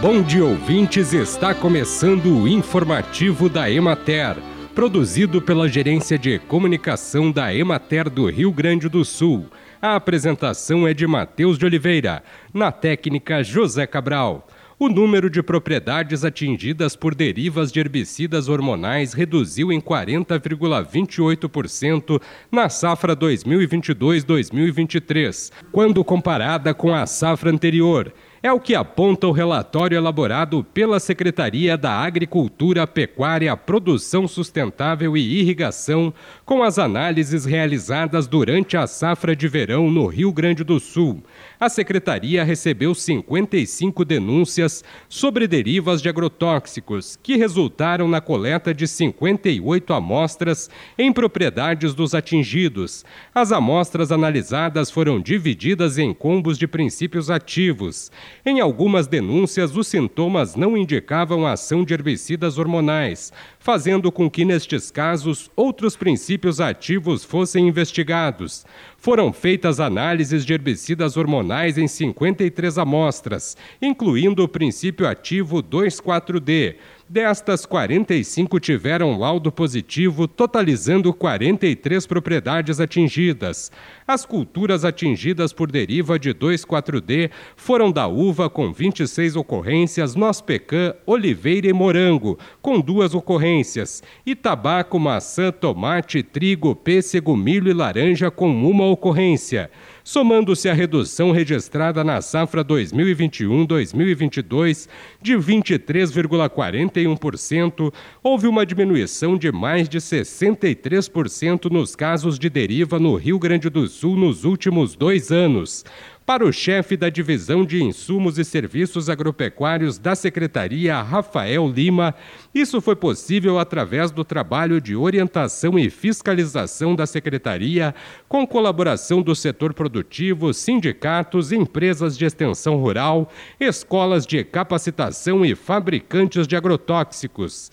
Bom dia, ouvintes. Está começando o informativo da Emater, produzido pela Gerência de Comunicação da Emater do Rio Grande do Sul. A apresentação é de Matheus de Oliveira, na técnica José Cabral. O número de propriedades atingidas por derivas de herbicidas hormonais reduziu em 40,28% na safra 2022-2023, quando comparada com a safra anterior é o que aponta o relatório elaborado pela Secretaria da Agricultura, Pecuária, Produção Sustentável e Irrigação, com as análises realizadas durante a safra de verão no Rio Grande do Sul. A Secretaria recebeu 55 denúncias sobre derivas de agrotóxicos, que resultaram na coleta de 58 amostras em propriedades dos atingidos. As amostras analisadas foram divididas em combos de princípios ativos. Em algumas denúncias, os sintomas não indicavam a ação de herbicidas hormonais, fazendo com que, nestes casos, outros princípios ativos fossem investigados. Foram feitas análises de herbicidas hormonais em 53 amostras, incluindo o princípio ativo 2,4-D. Destas, 45 tiveram laudo positivo, totalizando 43 propriedades atingidas. As culturas atingidas por deriva de 2,4-D foram da uva, com 26 ocorrências, noz pecan, oliveira e morango, com duas ocorrências, e tabaco, maçã, tomate, trigo, pêssego, milho e laranja, com uma ocorrência. Somando-se a redução registrada na safra 2021-2022 de 23,41%, houve uma diminuição de mais de 63% nos casos de deriva no Rio Grande do Sul nos últimos dois anos. Para o chefe da Divisão de Insumos e Serviços Agropecuários da Secretaria, Rafael Lima, isso foi possível através do trabalho de orientação e fiscalização da Secretaria, com colaboração do setor produtivo, sindicatos, empresas de extensão rural, escolas de capacitação e fabricantes de agrotóxicos.